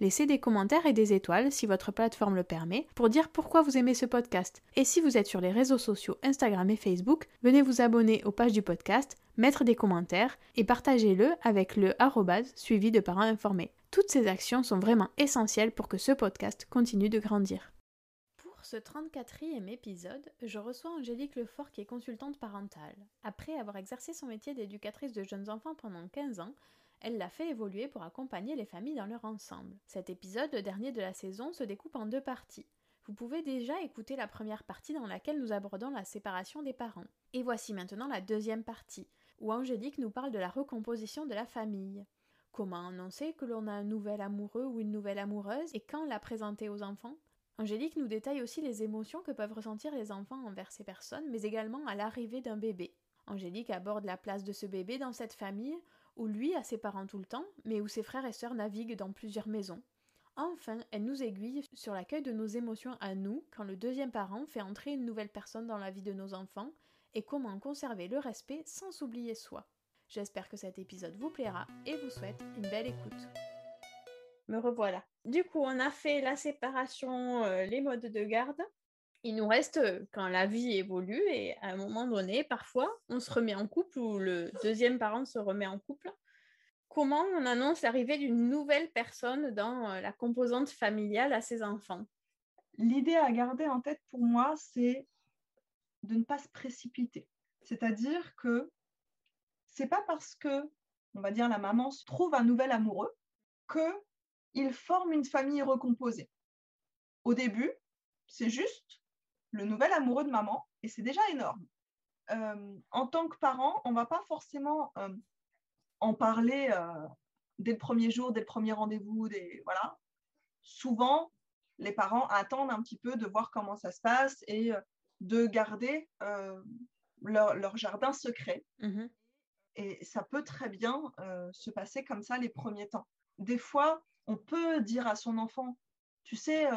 Laissez des commentaires et des étoiles si votre plateforme le permet pour dire pourquoi vous aimez ce podcast. Et si vous êtes sur les réseaux sociaux Instagram et Facebook, venez vous abonner aux pages du podcast, mettre des commentaires et partagez-le avec le arrobase suivi de parents informés. Toutes ces actions sont vraiment essentielles pour que ce podcast continue de grandir. Pour ce 34e épisode, je reçois Angélique Lefort qui est consultante parentale. Après avoir exercé son métier d'éducatrice de jeunes enfants pendant 15 ans, elle l'a fait évoluer pour accompagner les familles dans leur ensemble. Cet épisode, le dernier de la saison, se découpe en deux parties. Vous pouvez déjà écouter la première partie dans laquelle nous abordons la séparation des parents. Et voici maintenant la deuxième partie, où Angélique nous parle de la recomposition de la famille. Comment annoncer que l'on a un nouvel amoureux ou une nouvelle amoureuse et quand la présenter aux enfants? Angélique nous détaille aussi les émotions que peuvent ressentir les enfants envers ces personnes, mais également à l'arrivée d'un bébé. Angélique aborde la place de ce bébé dans cette famille, où lui a ses parents tout le temps, mais où ses frères et sœurs naviguent dans plusieurs maisons. Enfin, elle nous aiguille sur l'accueil de nos émotions à nous quand le deuxième parent fait entrer une nouvelle personne dans la vie de nos enfants et comment conserver le respect sans s'oublier soi. J'espère que cet épisode vous plaira et vous souhaite une belle écoute. Me revoilà. Du coup, on a fait la séparation, euh, les modes de garde il nous reste quand la vie évolue et à un moment donné, parfois, on se remet en couple ou le deuxième parent se remet en couple. Comment on annonce l'arrivée d'une nouvelle personne dans la composante familiale à ses enfants? L'idée à garder en tête pour moi, c'est de ne pas se précipiter. C'est-à-dire que c'est pas parce que, on va dire, la maman se trouve un nouvel amoureux que il forme une famille recomposée. Au début, c'est juste le nouvel amoureux de maman, et c'est déjà énorme. Euh, en tant que parent, on ne va pas forcément euh, en parler euh, dès le premier jour, dès le premier rendez-vous. Des, voilà. Souvent, les parents attendent un petit peu de voir comment ça se passe et de garder leur, jardin secret. Mmh et ça peut très bien se passer comme ça les premiers temps. Des fois, on peut dire à son enfant, tu sais,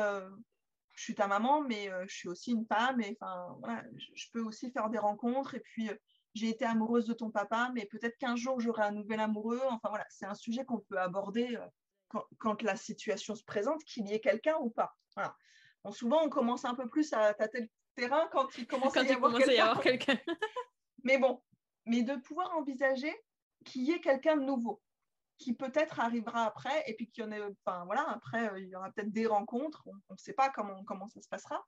je suis ta maman, mais euh, je suis aussi une femme. Et enfin, voilà, je, peux aussi faire des rencontres. Et puis, euh, j'ai été amoureuse de ton papa, mais peut-être qu'un jour j'aurai un nouvel amoureux. Enfin voilà, c'est un sujet qu'on peut aborder euh, quand, la situation se présente, qu'il y ait quelqu'un ou pas. Voilà. souvent, on commence un peu plus à tâter le terrain quand il commence à y avoir quelqu'un. mais bon, mais de pouvoir envisager qu'il y ait quelqu'un de nouveau qui peut-être arrivera après, et puis qu'il y en ait, enfin voilà, après, euh, il y aura peut-être des rencontres, on ne sait pas comment, comment ça se passera.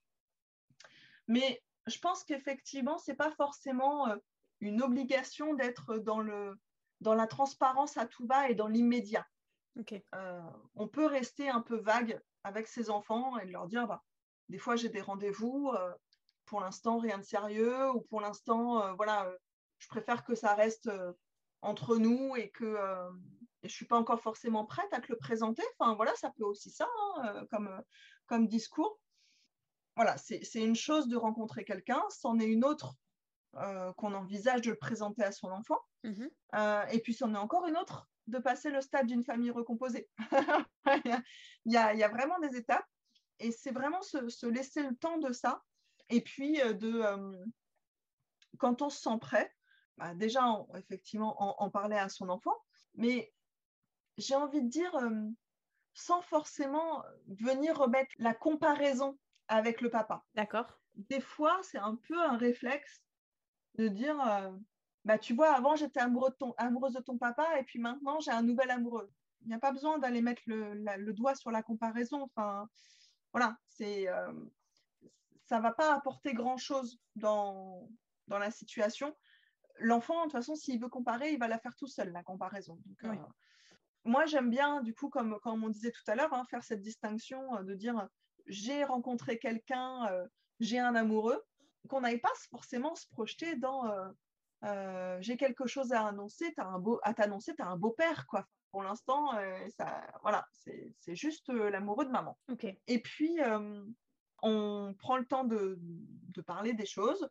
Mais je pense qu'effectivement, ce n'est pas forcément euh, une obligation d'être dans, le, dans la transparence à tout bas et dans l'immédiat. Euh, on peut rester un peu vague avec ses enfants et leur dire bah, des fois j'ai des rendez-vous, euh, pour l'instant rien de sérieux, ou pour l'instant, euh, voilà, je préfère que ça reste entre nous et que je ne suis pas encore forcément prête à te le présenter. Enfin voilà, ça peut aussi ça hein, comme, comme discours. Voilà, c'est une chose de rencontrer quelqu'un, c'en est une autre qu'on envisage de le présenter à son enfant. Mmh et puis c'en est encore une autre de passer le stade d'une famille recomposée. il, y a, vraiment des étapes et c'est vraiment se, laisser le temps de ça. Et puis, euh, de, euh, quand on se sent prêt, bah, déjà, effectivement, en, parler à son enfant, mais j'ai envie de dire, euh, sans forcément venir remettre la comparaison avec le papa. D'accord. Des fois, c'est un peu un réflexe de dire, bah, tu vois, avant, j'étais amoureux amoureuse de ton papa et puis maintenant, j'ai un nouvel amoureux. Il n'y a pas besoin d'aller mettre le, doigt sur la comparaison. Enfin, voilà, c'est, euh, ça ne va pas apporter grand-chose dans, dans la situation. L'enfant, de toute façon, s'il veut comparer, il va la faire tout seul, la comparaison. Euh, moi, j'aime bien, du coup, comme, comme on disait tout à l'heure, hein, faire cette distinction euh, de dire j'ai rencontré quelqu'un, j'ai un amoureux, qu'on n'aille pas forcément se projeter dans euh, j'ai quelque chose à annoncer, as un beau, à t'annoncer, tu as un beau-père, quoi. Pour l'instant, euh, ça, voilà, c'est juste euh, l'amoureux de maman. Et puis, on prend le temps de, de parler des choses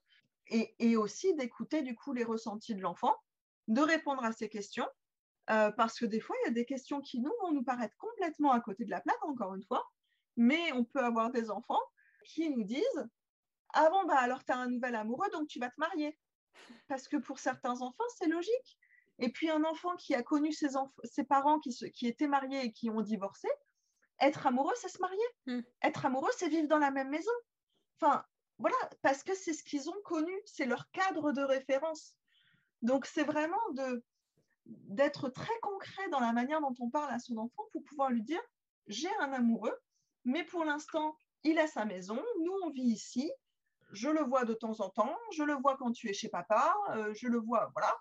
et, et aussi d'écouter du coup les ressentis de l'enfant, de répondre à ses questions, parce que des fois, il y a des questions qui nous vont nous paraître complètement à côté de la plaque, encore une fois, mais on peut avoir des enfants qui nous disent Ah bon, bah alors tu as un nouvel amoureux, donc tu vas te marier parce que pour certains enfants, c'est logique. Et puis un enfant qui a connu ses, ses parents qui, qui, étaient mariés et qui ont divorcé, être amoureux, c'est se marier. Hmm. Être amoureux, c'est vivre dans la même maison. Enfin, voilà, parce que c'est ce qu'ils ont connu, c'est leur cadre de référence. Donc c'est vraiment de d'être très concret dans la manière dont on parle à son enfant pour pouvoir lui dire j'ai un amoureux, mais pour l'instant, il a sa maison, nous on vit ici, je le vois de temps en temps, je le vois quand tu es chez papa, euh, je le vois, voilà.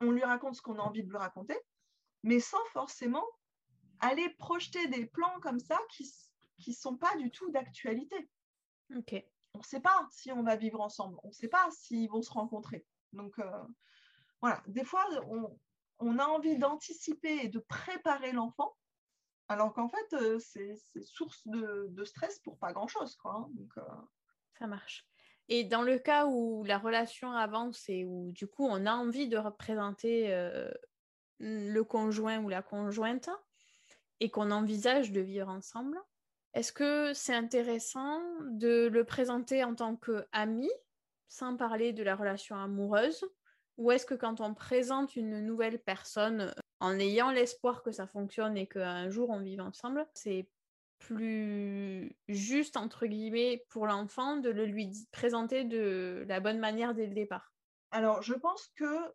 On lui raconte ce qu'on a envie de lui raconter, mais sans forcément aller projeter des plans comme ça qui ne sont pas du tout d'actualité. Ok. On ne sait pas si on va vivre ensemble, on ne sait pas s'ils vont se rencontrer. Donc euh, voilà, des fois, on, a envie d'anticiper et de préparer l'enfant, alors qu'en fait, euh, c'est source de, stress pour pas grand-chose. Hein. Donc, ça marche. Et dans le cas où la relation avance et où du coup on a envie de représenter euh, le conjoint ou la conjointe et qu'on envisage de vivre ensemble, est-ce que c'est intéressant de le présenter en tant qu'ami sans parler de la relation amoureuse ou est-ce que quand on présente une nouvelle personne en ayant l'espoir que ça fonctionne et qu'un jour on vive ensemble, c'est plus juste, entre guillemets, pour l'enfant de le lui présenter de la bonne manière dès le départ? Alors, je pense que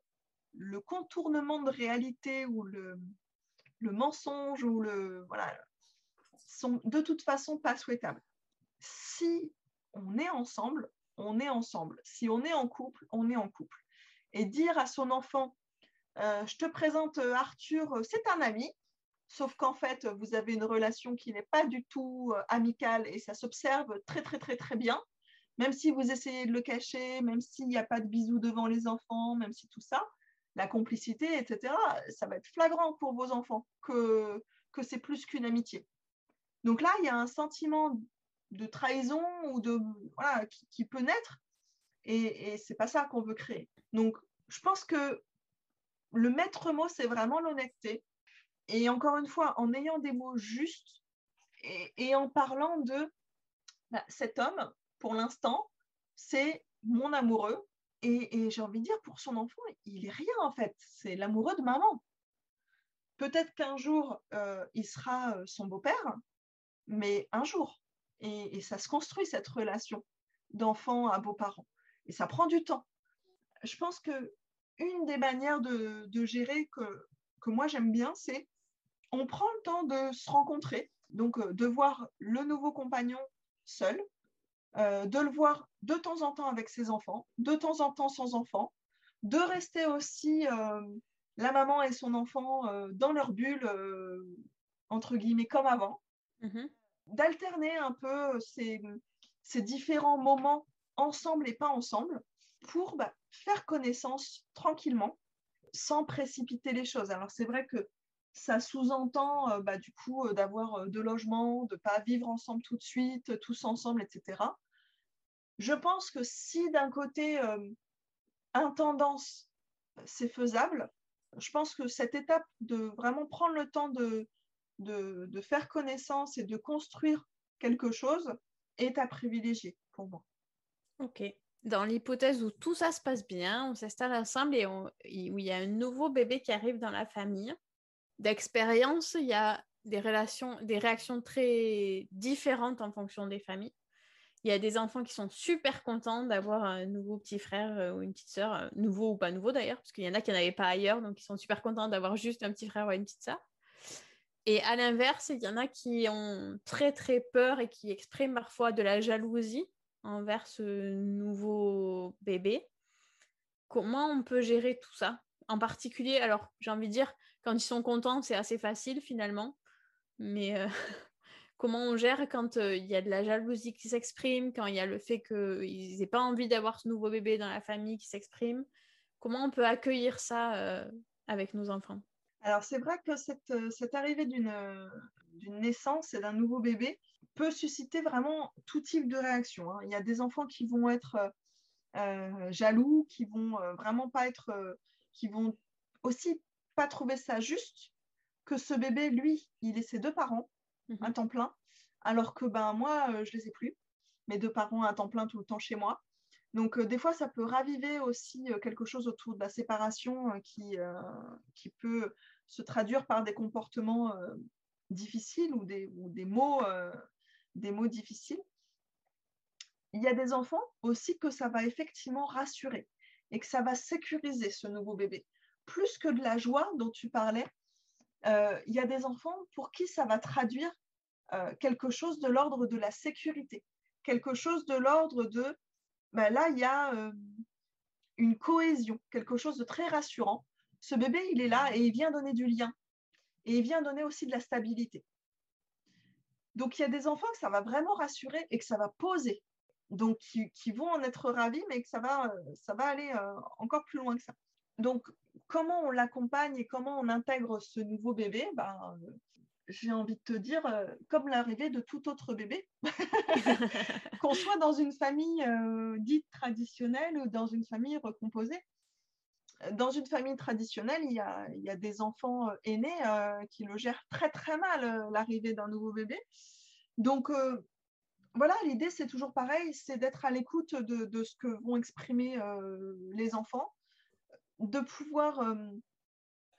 le contournement de réalité ou le, le mensonge ou le... Voilà, sont de toute façon pas souhaitables. Si on est ensemble, on est ensemble. Si on est en couple, on est en couple. Et dire à son enfant, euh, je te présente Arthur, c'est un ami, sauf qu'en fait, vous avez une relation qui n'est pas du tout euh, amicale et ça s'observe très, très, très, très bien. Même si vous essayez de le cacher, même s'il n'y a pas de bisous devant les enfants, même si tout ça, la complicité, etc., ça va être flagrant pour vos enfants que, que c'est plus qu'une amitié. Donc là, il y a un sentiment de trahison ou de qui, peut naître et, et c'est pas ça qu'on veut créer. Donc, je pense que le maître mot, c'est vraiment l'honnêteté et encore une fois, en ayant des mots justes et, en parlant de bah, cet homme, pour l'instant, c'est mon amoureux. Et, j'ai envie de dire, pour son enfant, il est rien en fait. C'est l'amoureux de maman. Peut-être qu'un jour, euh, il sera euh, son beau-père, mais un jour. Et, ça se construit, cette relation d'enfant à beau-parent. Et ça prend du temps. Je pense que une des manières de, gérer que, que moi j'aime bien, c'est on prend le temps de se rencontrer, donc euh, de voir le nouveau compagnon seul, euh, de le voir de temps en temps avec ses enfants, de temps en temps sans enfants, de rester aussi la maman et son enfant dans leur bulle, entre guillemets, comme avant, mmh d'alterner un peu ces, ces, différents moments ensemble et pas ensemble pour bah, faire connaissance tranquillement sans précipiter les choses. Alors c'est vrai que ça sous-entend euh, bah, du coup euh, d'avoir euh, deux logements, de ne pas vivre ensemble tout de suite, tous ensemble, etc. Je pense que si d'un côté, un tendance, c'est faisable, je pense que cette étape de vraiment prendre le temps de faire connaissance et de construire quelque chose est à privilégier pour moi. Dans l'hypothèse où tout ça se passe bien, on s'installe ensemble et où il y a un nouveau bébé qui arrive dans la famille, d'expérience, il y a des, relations, des réactions très différentes en fonction des familles. Il y a des enfants qui sont super contents d'avoir un nouveau petit frère euh, ou une petite sœur, euh, nouveau ou pas nouveau d'ailleurs, parce qu'il y en a qui n'en avaient pas ailleurs, donc ils sont super contents d'avoir juste un petit frère ou une petite sœur. Et à l'inverse, il y en a qui ont très très peur et qui expriment parfois de la jalousie envers ce nouveau bébé. Comment on peut gérer tout ça? En particulier, alors j'ai envie de dire, quand ils sont contents, c'est assez facile finalement. Mais euh, comment on gère quand euh, il y a de la jalousie qui s'exprime, quand il y a le fait qu'ils n'aient pas envie d'avoir ce nouveau bébé dans la famille qui s'exprime? Comment on peut accueillir ça euh, avec nos enfants? Alors c'est vrai que cette, cette arrivée d'une naissance et d'un nouveau bébé peut susciter vraiment tout type de réaction. Hein. Il y a des enfants qui vont être jaloux, qui vont vraiment pas être, qui vont aussi pas trouver ça juste que ce bébé, lui, il ait ses deux parents à mhm. temps plein, alors que ben moi, euh, je les ai plus. Mes deux parents à temps plein tout le temps chez moi. Donc euh, des fois, ça peut raviver aussi euh, quelque chose autour de la séparation qui, qui peut se traduire par des comportements difficiles ou des, ou des mots, des mots difficiles. Il y a des enfants aussi que ça va effectivement rassurer et que ça va sécuriser ce nouveau bébé plus que de la joie dont tu parlais, euh, il y a des enfants pour qui ça va traduire euh, quelque chose de l'ordre de la sécurité, quelque chose de l'ordre de, ben là, il y a euh, une cohésion, quelque chose de très rassurant. Ce bébé, il est là et il vient donner du lien, et il vient donner aussi de la stabilité. Donc, il y a des enfants que ça va vraiment rassurer et que ça va poser, donc qui, vont en être ravis, mais que ça va, ça va aller encore plus loin que ça. Donc, comment on l'accompagne et comment on intègre ce nouveau bébé ben, J'ai envie de te dire, euh, comme l'arrivée de tout autre bébé, qu'on soit dans une famille euh, dite traditionnelle ou dans une famille recomposée. Dans une famille traditionnelle, il y a, des enfants euh, aînés qui le gèrent très très mal, l'arrivée d'un nouveau bébé. Donc, voilà, l'idée, c'est toujours pareil, c'est d'être à l'écoute de, ce que vont exprimer les enfants, de pouvoir euh,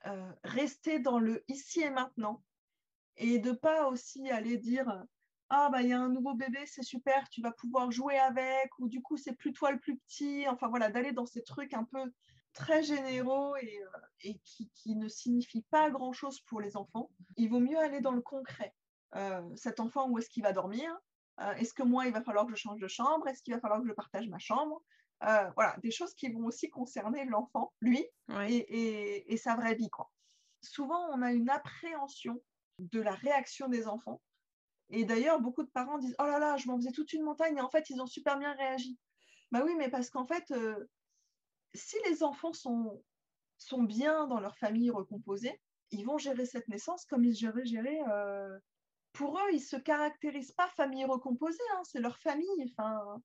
euh, rester dans le ici et maintenant et de pas aussi aller dire ah bah il y a un nouveau bébé c'est super tu vas pouvoir jouer avec ou du coup c'est plus toi le plus petit enfin voilà d'aller dans ces trucs un peu très généraux et, euh, qui, ne signifient pas grand chose pour les enfants il vaut mieux aller dans le concret cet enfant où est-ce qu'il va dormir? Est-ce que moi il va falloir que je change de chambre? Est-ce qu'il va falloir que je partage ma chambre? Euh, voilà, des choses qui vont aussi concerner l'enfant, lui, et, sa vraie vie. Quoi. Souvent, on a une appréhension de la réaction des enfants. Et d'ailleurs, beaucoup de parents disent Oh là là, je m'en faisais toute une montagne, et en fait, ils ont super bien réagi. Bah oui, mais parce qu'en fait, euh, si les enfants sont, sont bien dans leur famille recomposée, ils vont gérer cette naissance comme ils géraient, gérer. Euh, pour eux, ils ne se caractérisent pas famille recomposée, hein, c'est leur famille. Enfin,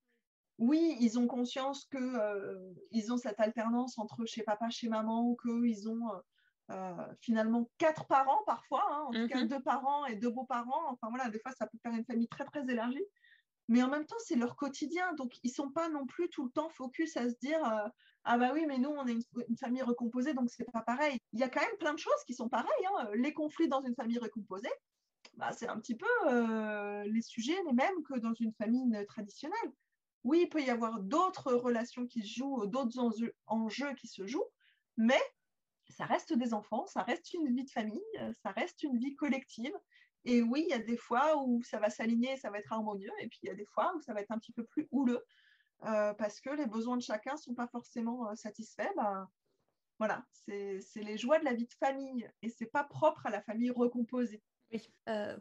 oui, ils ont conscience qu'ils euh, ont cette alternance entre chez papa, chez maman, qu'ils ont euh, finalement quatre parents parfois, hein, en tout cas mmh deux parents et deux beaux-parents. Enfin voilà, des fois, ça peut faire une famille très, très élargie. Mais en même temps, c'est leur quotidien. Donc, ils ne sont pas non plus tout le temps focus à se dire Ah, bah oui, mais nous, on est une, famille recomposée, donc c'est pas pareil. Il y a quand même plein de choses qui sont pareilles. Hein. Les conflits dans une famille recomposée, bah, c'est un petit peu les sujets les mêmes que dans une famille traditionnelle. Oui, il peut y avoir d'autres relations qui se jouent, d'autres enjeux, qui se jouent, mais ça reste des enfants, ça reste une vie de famille, ça reste une vie collective. Et oui, il y a des fois où ça va s'aligner, ça va être harmonieux, et puis il y a des fois où ça va être un petit peu plus houleux. parce que les besoins de chacun ne sont pas forcément satisfaits, bah, voilà, c'est les joies de la vie de famille et c'est pas propre à la famille recomposée.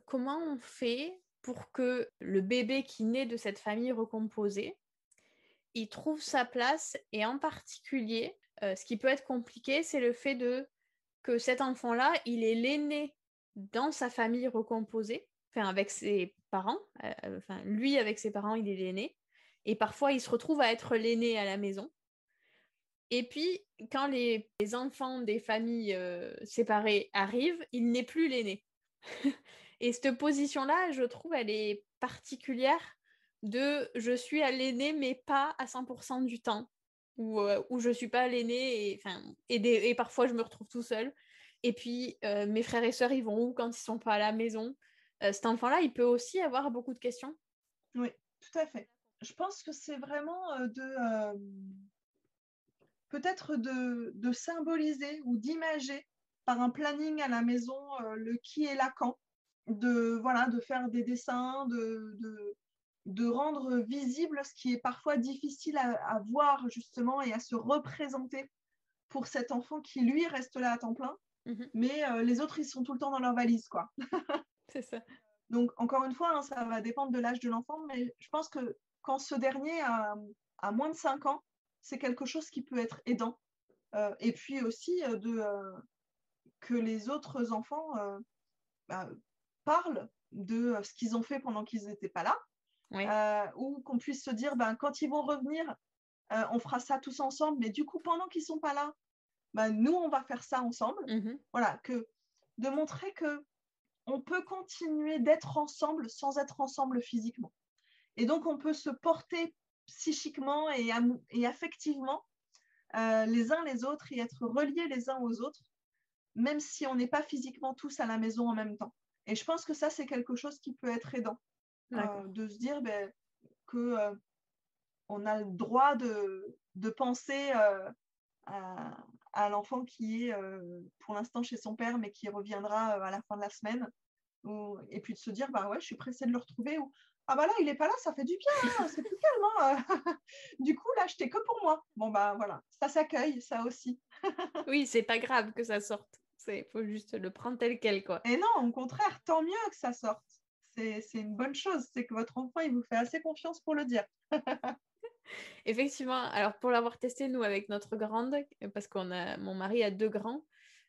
comment on fait pour que le bébé qui naît de cette famille recomposée, il trouve sa place et en particulier, ce qui peut être compliqué, c'est le fait de que cet enfant-là, il est l'aîné dans sa famille recomposée, enfin avec ses parents, enfin lui avec ses parents, il est l'aîné, et parfois il se retrouve à être l'aîné à la maison. Et puis, quand les, enfants des familles euh, séparées arrivent, il n'est plus l'aîné. et cette position-là, je trouve, elle est particulière de je suis à l'aîné, mais pas à 100% du temps, ou euh, où je suis pas l'aîné, et, et, et, parfois je me retrouve tout seul. Et puis, euh, mes frères et sœurs, ils vont où quand ils sont pas à la maison? Cet enfant-là, il peut aussi avoir beaucoup de questions. Oui, tout à fait. Je pense que c'est vraiment de peut-être de, symboliser ou d'imager par un planning à la maison euh, le qui et la quand, de, voilà, de faire des dessins, de, de, rendre visible ce qui est parfois difficile à, voir justement et à se représenter pour cet enfant qui lui reste là à temps plein, mhm. mais euh, les autres ils sont tout le temps dans leur valise quoi. C'est ça. Donc encore une fois, hein, ça va dépendre de l'âge de l'enfant, mais je pense que quand ce dernier a, a moins de 5 ans, c'est quelque chose qui peut être aidant. Euh, et puis aussi euh, de, euh, que les autres enfants bah, parlent de ce qu'ils ont fait pendant qu'ils n'étaient pas là. ou qu'on puisse se dire, ben, quand ils vont revenir, on fera ça tous ensemble, mais du coup, pendant qu'ils ne sont pas là, ben, nous, on va faire ça ensemble. Mm-hmm. Voilà, que de montrer que on peut continuer d'être ensemble sans être ensemble physiquement. Et donc, on peut se porter psychiquement et, et affectivement euh, les uns les autres et être reliés les uns aux autres, même si on n'est pas physiquement tous à la maison en même temps. Et je pense que ça, c'est quelque chose qui peut être aidant, euh, de se dire ben, que euh, on a le droit de, de penser à, à l'enfant qui est pour l'instant chez son père, mais qui reviendra à la fin de la semaine. et puis de se dire, bah ouais, je suis pressée de le retrouver, ou ah bah là, il est pas là, ça fait du bien, hein, c'est plus calme. Hein. du coup, là, j'étais que pour moi. Bon, bah voilà, ça s'accueille, ça aussi. oui, c'est pas grave que ça sorte. Il faut juste le prendre tel quel, quoi. Et non, au contraire, tant mieux que ça sorte. C'est une bonne chose, c'est que votre enfant, il vous fait assez confiance pour le dire. Effectivement, alors pour l'avoir testé, nous, avec notre grande, parce qu'on a, mon mari a deux grands,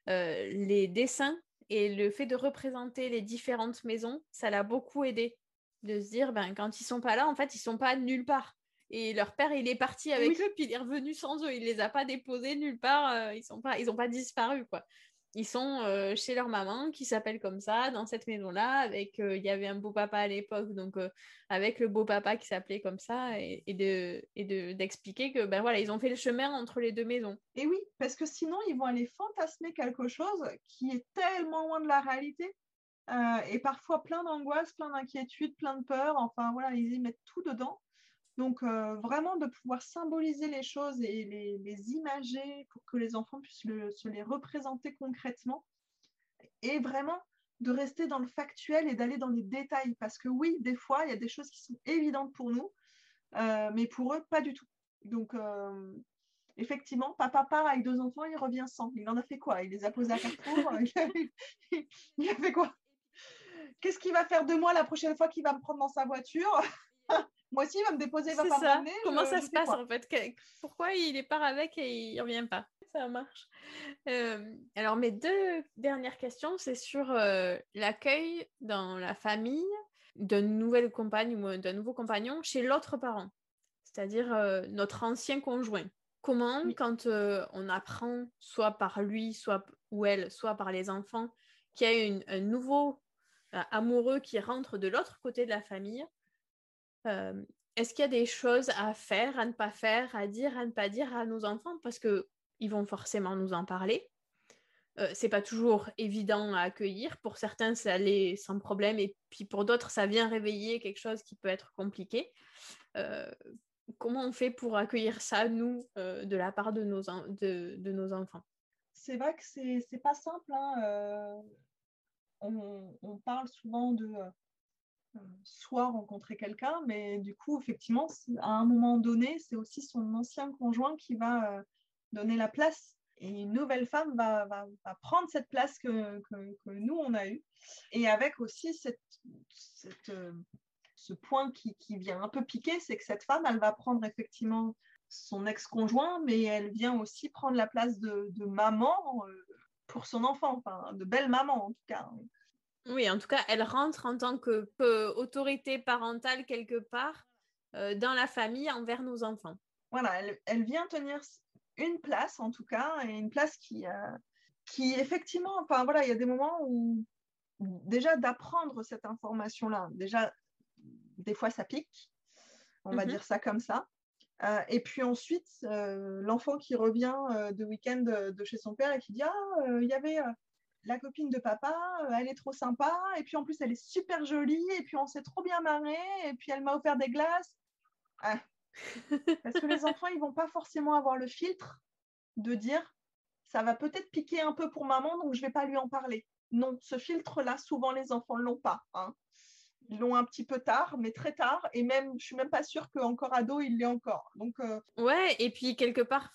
euh, les dessins et le fait de représenter les différentes maisons, ça l'a beaucoup aidé de se dire, ben, quand ils sont pas là, en fait, ils sont pas nulle part. Et leur père, il est parti avec eux, puis il est revenu sans eux. Il les a pas déposés nulle part. Euh, ils sont pas, ils ont pas disparu, quoi. Ils sont euh, chez leur maman, qui s'appelle comme ça, dans cette maison-là. Avec, euh, il y avait un beau papa à l'époque, donc avec le beau papa qui s'appelait comme ça, et, de, et de, d'expliquer que, ben voilà, ils ont fait le chemin entre les deux maisons. Et oui, parce que sinon, ils vont aller fantasmer quelque chose qui est tellement loin de la réalité euh, et parfois plein d'angoisse, plein d'inquiétude, plein de peur. Enfin voilà, ils y mettent tout dedans. Donc euh, vraiment de pouvoir symboliser les choses et les, imager pour que les enfants puissent se les représenter concrètement. Et vraiment de rester dans le factuel et d'aller dans les détails. Parce que oui, des fois, il y a des choses qui sont évidentes pour nous, euh, mais pour eux, pas du tout. Donc, effectivement, papa part avec deux enfants, il revient sans. Il en a fait quoi? Il les a posés à Carrefour il a fait quoi? Qu'est-ce qu'il va faire de moi la prochaine fois qu'il va me prendre dans sa voiture? Moi aussi, il va me déposer, il va pas ça. Comment ça se passe en fait? Pourquoi il est part avec et il revient pas? Ça marche. Euh, alors, mes deux dernières questions, c'est sur euh, l'accueil dans la famille d'une nouvelle compagne ou d'un nouveau compagnon chez l'autre parent, c'est-à-dire euh, notre ancien conjoint. Comment, quand on apprend, soit par lui, soit ou elle, soit par les enfants, qu'il y a un nouveau euh, amoureux qui rentre de l'autre côté de la famille, euh, est-ce qu'il y a des choses à faire, à ne pas faire, à dire, à ne pas dire à nos enfants? Parce qu'ils vont forcément nous en parler. Euh, c'est pas toujours évident à accueillir. Pour certains, ça allait sans problème, et puis pour d'autres, ça vient réveiller quelque chose qui peut être compliqué. comment on fait pour accueillir ça, nous, de la part de nos, enfants? C'est vrai que c'est pas simple. Hein, on, parle souvent de, soit rencontrer quelqu'un, mais du coup, effectivement, à un moment donné, c'est aussi son ancien conjoint qui va donner la place et une nouvelle femme va, prendre cette place que, nous, on a eue. Et avec aussi euh, ce point qui, vient un peu piquer, c'est que cette femme, elle va prendre effectivement son ex-conjoint, mais elle vient aussi prendre la place de, de maman euh, pour son enfant, enfin, de belle maman en tout cas. Oui, en tout cas, elle rentre en tant que autorité parentale quelque part euh, dans la famille envers nos enfants. Voilà, elle, elle vient tenir une place en tout cas, et une place qui, euh, qui effectivement, enfin voilà, il y a des moments où déjà d'apprendre cette information-là, déjà, des fois ça pique, on va mhm. dire ça comme ça. Euh, et puis ensuite, l'enfant qui revient de week-end de, chez son père et qui dit Ah, il y avait la copine de papa, elle est trop sympa, et puis en plus elle est super jolie, et puis on s'est trop bien marré, et puis elle m'a offert des glaces. Ah, parce que les enfants, ils vont pas forcément avoir le filtre de dire ça va peut-être piquer un peu pour maman, donc je vais pas lui en parler. Non, ce filtre-là, souvent les enfants ne l'ont pas. Hein. Ils l'ont un petit peu tard, mais très tard, et même, je suis même pas sûre qu'encore ado, il l'est encore. Donc, euh, Ouais, et puis quelque part,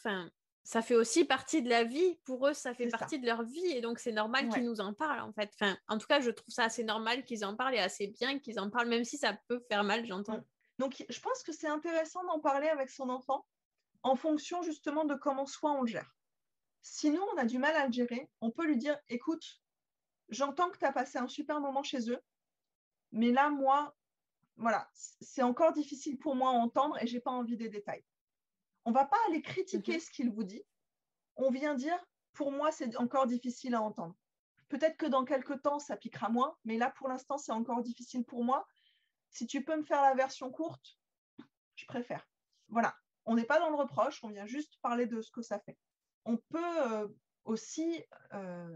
ça fait aussi partie de la vie. Pour eux, ça fait partie de leur vie, et donc c'est normal qu'ils nous en parlent, en fait. Enfin, en tout cas, je trouve ça assez normal qu'ils en parlent et assez bien qu'ils en parlent, même si ça peut faire mal, j'entends. Donc, je pense que c'est intéressant d'en parler avec son enfant en fonction justement de comment soit on le gère. Si nous, on a du mal à le gérer, on peut lui dire, écoute, j'entends que tu as passé un super moment chez eux, mais là, moi, voilà, c'est encore difficile pour moi à entendre et j'ai pas envie des détails. On va pas aller critiquer mhm. ce qu'il vous dit. On vient dire, pour moi, c'est encore difficile à entendre. Peut-être que dans quelques temps, ça piquera moins, mais là, pour l'instant, c'est encore difficile pour moi. Si tu peux me faire la version courte, je préfère. Voilà, on n'est pas dans le reproche, on vient juste parler de ce que ça fait. On peut euh, aussi euh,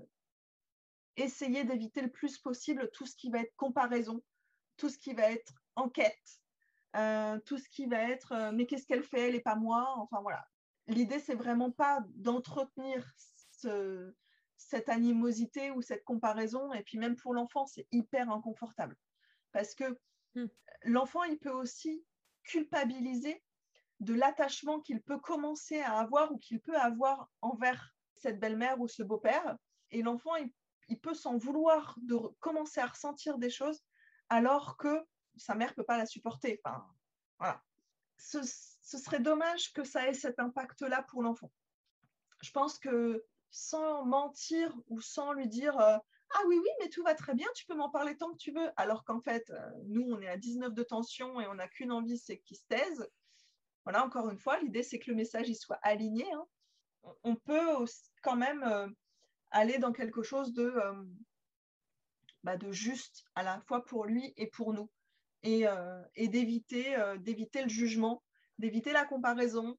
essayer d'éviter le plus possible tout ce qui va être comparaison, tout ce qui va être enquête, tout ce qui va être mais qu'est-ce qu'elle fait, elle et pas moi. Enfin voilà. L'idée, c'est vraiment pas d'entretenir cette animosité ou cette comparaison. Et puis même pour l'enfant, c'est hyper inconfortable. Parce que Hmm. L'enfant, il peut aussi culpabiliser de l'attachement qu'il peut commencer à avoir ou qu'il peut avoir envers cette belle-mère ou ce beau-père. Et l'enfant, il, peut s'en vouloir de commencer à ressentir des choses alors que sa mère peut pas la supporter. Enfin. Ce, serait dommage que ça ait cet impact-là pour l'enfant. Je pense que sans mentir ou sans lui dire euh, ah oui, oui, mais tout va très bien, tu peux m'en parler tant que tu veux. Alors qu'en fait, euh, nous, on est à 19 de tension et on n'a qu'une envie, c'est qu'il se taise. Voilà, encore une fois, l'idée, c'est que le message il soit aligné. Hein. On peut quand même euh, aller dans quelque chose de, bah, de juste à la fois pour lui et pour nous. Et, et d'éviter le jugement, d'éviter la comparaison,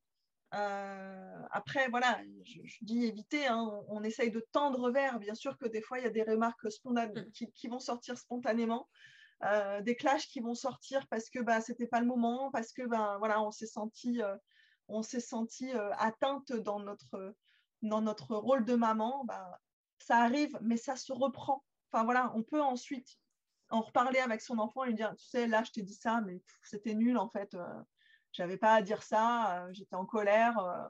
euh, après, voilà, je, dis éviter, hein, on, essaye de tendre vers. Bien sûr que des fois, il y a des remarques spontanées mm. qui, vont sortir spontanément, euh, des clashs qui vont sortir parce que bah, c'était pas le moment, parce que ben voilà, on s'est senti, euh, on s'est senti atteinte dans notre, dans notre rôle de maman. Bah, ça arrive, mais ça se reprend. Enfin voilà, on peut ensuite en reparler avec son enfant et lui dire, tu sais, là, je t'ai dit ça, mais c'était nul en fait j'avais pas à dire ça, euh, j'étais en colère euh,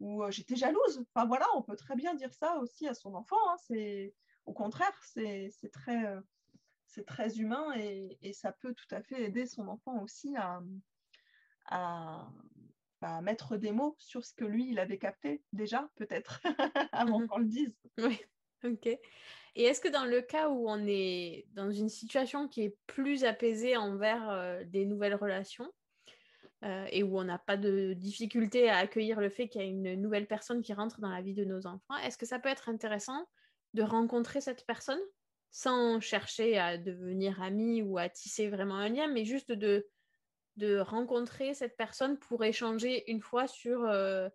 ou euh, j'étais jalouse. Enfin voilà, on peut très bien dire ça aussi à son enfant. Hein. C'est au contraire, c'est très c'est très humain et, et, ça peut tout à fait aider son enfant aussi à, à, bah, mettre des mots sur ce que lui, il avait capté déjà, peut-être, avant mhm. qu'on le dise. Oui, ok. Et est-ce que dans le cas où on est dans une situation qui est plus apaisée envers des nouvelles relations, euh, et où on n'a pas de difficulté à accueillir le fait qu'il y a une nouvelle personne qui rentre dans la vie de nos enfants, est-ce que ça peut être intéressant de rencontrer cette personne sans chercher à devenir ami ou à tisser vraiment un lien, mais juste de, de rencontrer cette personne pour échanger une fois sur euh,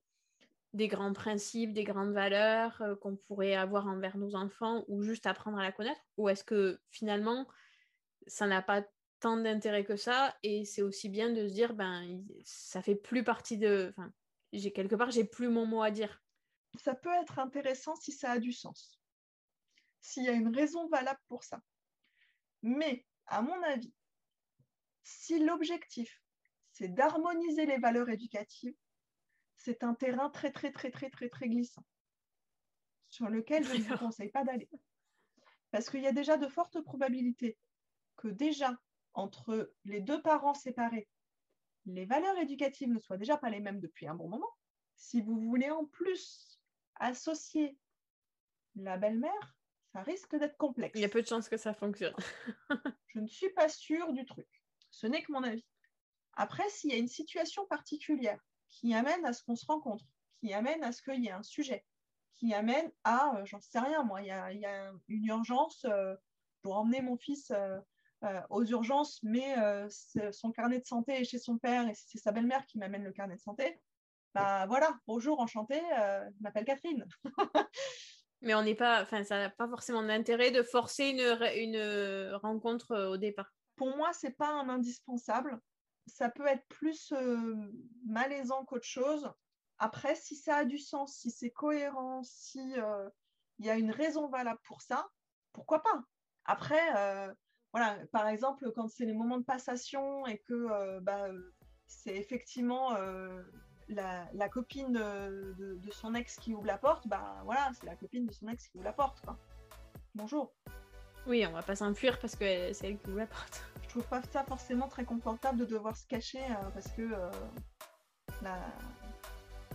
des grands principes, des grandes valeurs euh, qu'on pourrait avoir envers nos enfants ou juste apprendre à la connaître? Ou est-ce que finalement, ça n'a pas tant d'intérêt que ça et c'est aussi bien de se dire ben ça fait plus partie de enfin j'ai quelque part j'ai plus mon mot à dire. Ça peut être intéressant si ça a du sens. S'il y a une raison valable pour ça. Mais à mon avis Si l'objectif, c'est d'harmoniser les valeurs éducatives, c'est un terrain très, très, très, très, très, très glissant sur lequel je ne vous conseille pas d'aller. Parce qu'il y a déjà de fortes probabilités que déjà, entre les deux parents séparés, les valeurs éducatives ne soient déjà pas les mêmes depuis un bon moment. Si vous voulez en plus associer la belle-mère, ça risque d'être complexe. Il y a peu de chances que ça fonctionne. je ne suis pas sûre du truc. Ce n'est que mon avis. Après, s'il y a une situation particulière qui amène à ce qu'on se rencontre, qui amène à ce qu'il y ait un sujet, qui amène à, euh, j'en sais rien, moi, il y a, une urgence, euh, pour emmener mon fils euh, aux urgences, mais son carnet de santé est chez son père et c'est sa belle-mère qui m'amène le carnet de santé. Bah voilà, bonjour, enchantée, je m'appelle Catherine. mais on n'est pas, enfin, ça n'a pas forcément d'intérêt de forcer une, une rencontre au départ. Pour moi, c'est pas un indispensable. Ça peut être plus malaisant qu'autre chose. Après, si ça a du sens, si c'est cohérent, si il y a une raison valable pour ça, pourquoi pas? Après, voilà, par exemple, quand c'est les moments de passation et que bah, c'est effectivement la, copine de, son ex qui ouvre la porte, bah voilà, c'est la copine de son ex qui ouvre la porte. Bonjour. Oui, on va pas s'enfuir parce que c'est elle qui ouvre la porte. Je trouve pas ça forcément très confortable de devoir se cacher parce que la,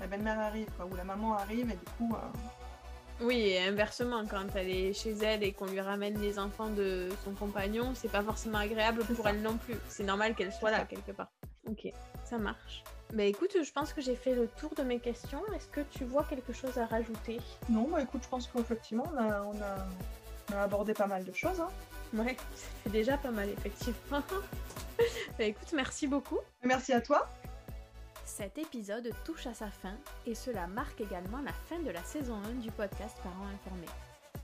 la belle-mère arrive, ou la maman arrive, et du coup. Euh, oui, et inversement, quand elle est chez elle et qu'on lui ramène les enfants de son compagnon, c'est pas forcément agréable pour elle non plus. C'est normal qu'elle soit là quelque part. Ok, ça marche. Bah écoute, je pense que j'ai fait le tour de mes questions. Est-ce que tu vois quelque chose à rajouter? Non, bah écoute, je pense qu'effectivement, on a, on, a, abordé pas mal de choses. Hein. Ouais, c'est déjà pas mal, effectivement. bah écoute, merci beaucoup. Merci à toi. Cet épisode touche à sa fin et cela marque également la fin de la saison 1 du podcast Parents informés.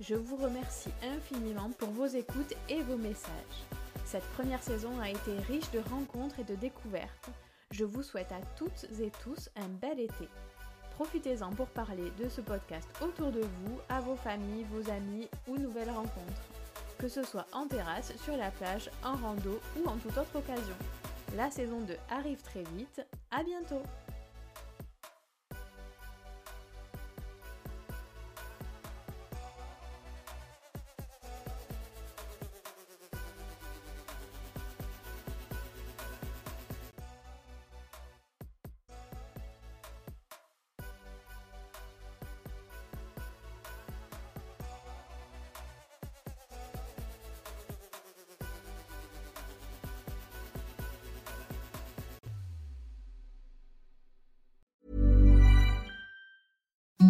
Je vous remercie infiniment pour vos écoutes et vos messages. Cette première saison a été riche de rencontres et de découvertes. Je vous souhaite à toutes et tous un bel été. Profitez-en pour parler de ce podcast autour de vous, à vos familles, vos amis ou nouvelles rencontres. Que ce soit en terrasse, sur la plage, en rando ou en toute autre occasion. La saison 2 arrive très vite. À bientôt